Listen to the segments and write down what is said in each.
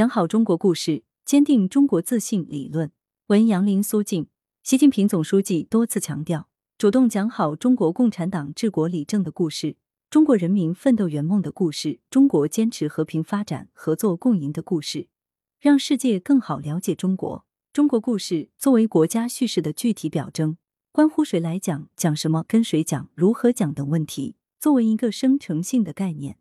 讲好中国故事，坚定中国自信理论。文杨林、苏静。习近平总书记多次强调，主动讲好中国共产党治国理政的故事，中国人民奋斗圆梦的故事，中国坚持和平发展、合作共赢的故事，让世界更好了解中国。中国故事作为国家叙事的具体表征，关乎谁来讲、讲什么、跟谁讲、如何讲等问题。作为一个生成性的概念。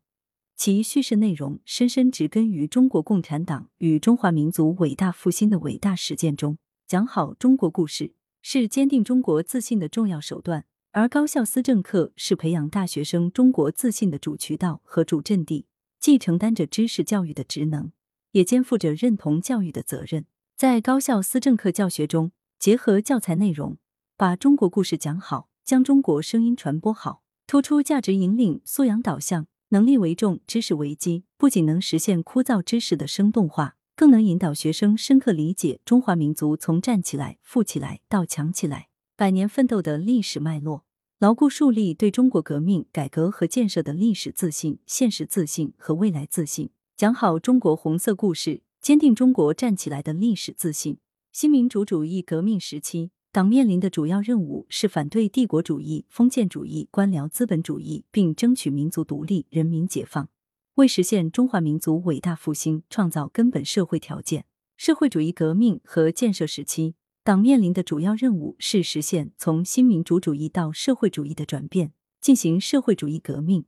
其叙事内容深深植根于中国共产党与中华民族伟大复兴的伟大实践中。讲好中国故事是坚定中国自信的重要手段，而高校思政课是培养大学生中国自信的主渠道和主阵地，既承担着知识教育的职能，也肩负着认同教育的责任。在高校思政课教学中，结合教材内容，把中国故事讲好，将中国声音传播好，突出价值引领、素养导向。能力为重，知识为基，不仅能实现枯燥知识的生动化，更能引导学生深刻理解中华民族从站起来、富起来到强起来百年奋斗的历史脉络，牢固树立对中国革命、改革和建设的历史自信、现实自信和未来自信。讲好中国红色故事，坚定中国站起来的历史自信。新民主主义革命时期。党面临的主要任务是反对帝国主义、封建主义、官僚资本主义，并争取民族独立、人民解放，为实现中华民族伟大复兴创造根本社会条件。社会主义革命和建设时期，党面临的主要任务是实现从新民主主义到社会主义的转变，进行社会主义革命，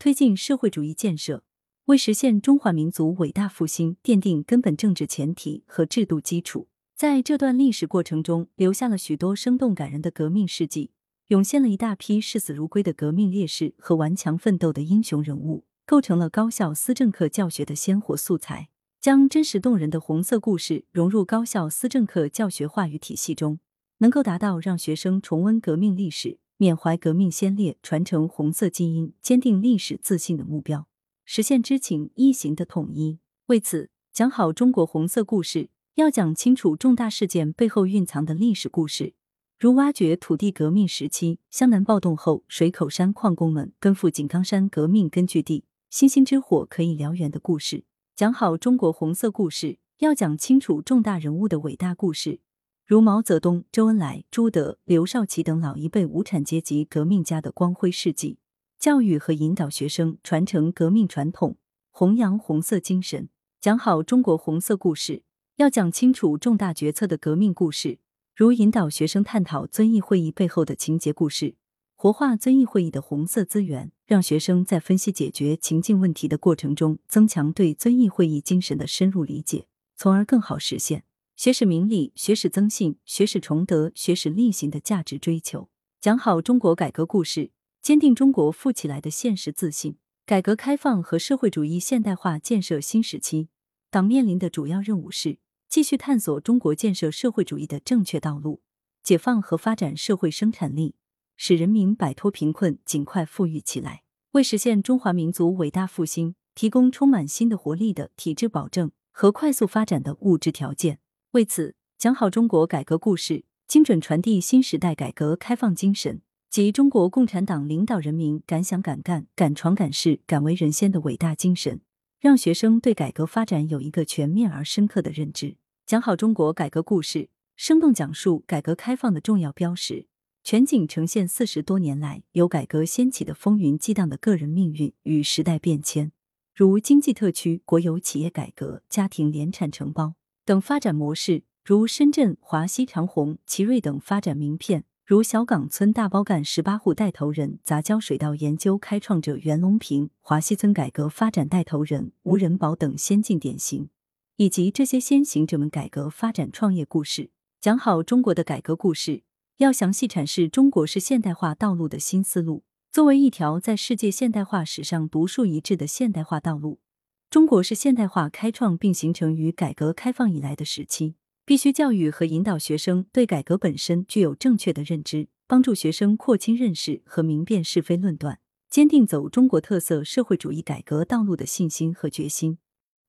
推进社会主义建设，为实现中华民族伟大复兴奠定根本政治前提和制度基础。在这段历史过程中，留下了许多生动感人的革命事迹，涌现了一大批视死如归的革命烈士和顽强奋斗的英雄人物，构成了高校思政课教学的鲜活素材。将真实动人的红色故事融入高校思政课教学话语体系中，能够达到让学生重温革命历史、缅怀革命先烈、传承红色基因、坚定历史自信的目标，实现知情意行的统一。为此，讲好中国红色故事。要讲清楚重大事件背后蕴藏的历史故事，如挖掘土地革命时期湘南暴动后水口山矿工们奔赴井冈山革命根据地，星星之火可以燎原的故事；讲好中国红色故事，要讲清楚重大人物的伟大故事，如毛泽东、周恩来、朱德、刘少奇等老一辈无产阶级革命家的光辉事迹，教育和引导学生传承革命传统，弘扬红色精神。讲好中国红色故事。要讲清楚重大决策的革命故事，如引导学生探讨遵义会议背后的情节故事，活化遵义会议的红色资源，让学生在分析解决情境问题的过程中，增强对遵义会议精神的深入理解，从而更好实现学史明理、学史增信、学史崇德、学史力行的价值追求。讲好中国改革故事，坚定中国富起来的现实自信。改革开放和社会主义现代化建设新时期，党面临的主要任务是。继续探索中国建设社会主义的正确道路，解放和发展社会生产力，使人民摆脱贫困，尽快富裕起来，为实现中华民族伟大复兴提供充满新的活力的体制保证和快速发展的物质条件。为此，讲好中国改革故事，精准传递新时代改革开放精神及中国共产党领导人民敢想敢干、敢闯敢试、敢为人先的伟大精神。让学生对改革发展有一个全面而深刻的认知，讲好中国改革故事，生动讲述改革开放的重要标识，全景呈现四十多年来由改革掀起的风云激荡的个人命运与时代变迁，如经济特区、国有企业改革、家庭联产承包等发展模式，如深圳、华西长虹、奇瑞等发展名片。如小岗村大包干十八户带头人、杂交水稻研究开创者袁隆平、华西村改革发展带头人吴仁宝等先进典型，以及这些先行者们改革发展创业故事，讲好中国的改革故事，要详细阐释中国式现代化道路的新思路。作为一条在世界现代化史上独树一帜的现代化道路，中国式现代化开创并形成于改革开放以来的时期。必须教育和引导学生对改革本身具有正确的认知，帮助学生廓清认识和明辨是非论断，坚定走中国特色社会主义改革道路的信心和决心，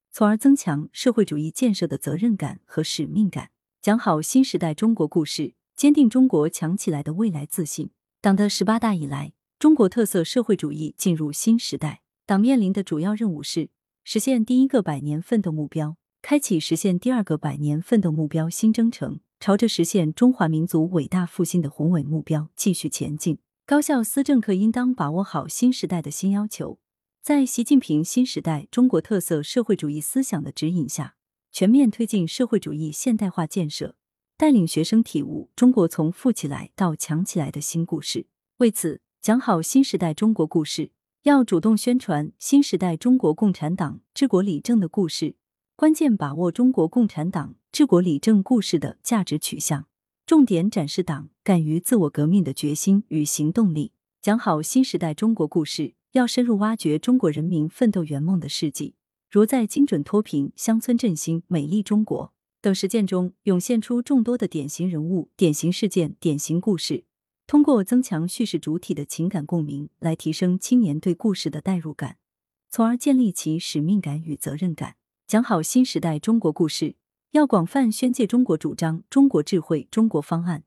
从而增强社会主义建设的责任感和使命感。讲好新时代中国故事，坚定中国强起来的未来自信。党的十八大以来，中国特色社会主义进入新时代，党面临的主要任务是实现第一个百年奋斗目标。开启实现第二个百年奋斗目标新征程，朝着实现中华民族伟大复兴的宏伟目标继续前进。高校思政课应当把握好新时代的新要求，在习近平新时代中国特色社会主义思想的指引下，全面推进社会主义现代化建设，带领学生体悟中国从富起来到强起来的新故事。为此，讲好新时代中国故事，要主动宣传新时代中国共产党治国理政的故事。关键把握中国共产党治国理政故事的价值取向，重点展示党敢于自我革命的决心与行动力。讲好新时代中国故事，要深入挖掘中国人民奋斗圆梦的事迹，如在精准脱贫、乡村振兴、美丽中国等实践中，涌现出众多的典型人物、典型事件、典型故事。通过增强叙事主体的情感共鸣，来提升青年对故事的代入感，从而建立起使命感与责任感。讲好新时代中国故事，要广泛宣介中国主张、中国智慧、中国方案，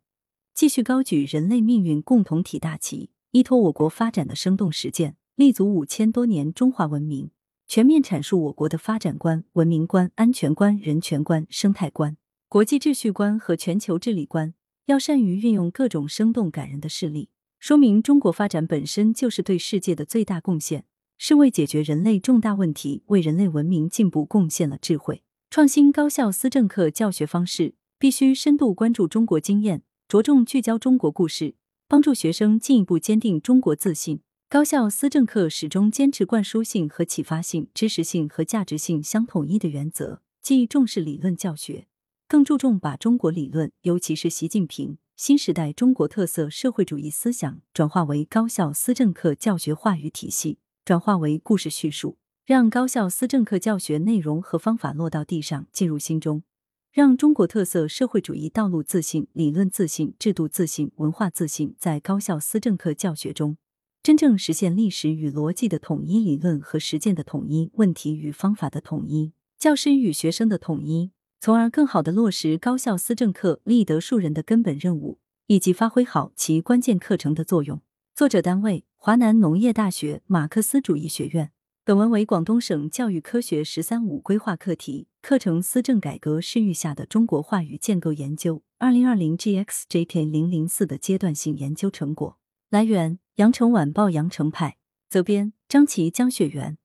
继续高举人类命运共同体大旗，依托我国发展的生动实践，立足五千多年中华文明，全面阐述我国的发展观、文明观、安全观、人权观、生态观、国际秩序观和全球治理观。要善于运用各种生动感人的事例，说明中国发展本身就是对世界的最大贡献。是为解决人类重大问题、为人类文明进步贡献了智慧。创新高校思政课教学方式必须深度关注中国经验，着重聚焦中国故事，帮助学生进一步坚定中国自信。高校思政课始终坚持灌输性和启发性、知识性和价值性相统一的原则，既重视理论教学，更注重把中国理论，尤其是习近平新时代中国特色社会主义思想，转化为高校思政课教学话语体系。转化为故事叙述，让高校思政课教学内容和方法落到地上，进入心中，让中国特色社会主义道路自信、理论自信、制度自信、文化自信在高校思政课教学中真正实现历史与逻辑的统一、理论和实践的统一、问题与方法的统一、教师与学生的统一，从而更好的落实高校思政课立德树人的根本任务，以及发挥好其关键课程的作用。作者单位。华南农业大学马克思主义学院。本文为广东省教育科学“十三五”规划课题，课程思政改革视域下的中国话语建构研究（ ”（2020GXJK004） ）的阶段性研究成果。来源：羊城晚报羊城派，责编：张琪、江雪源。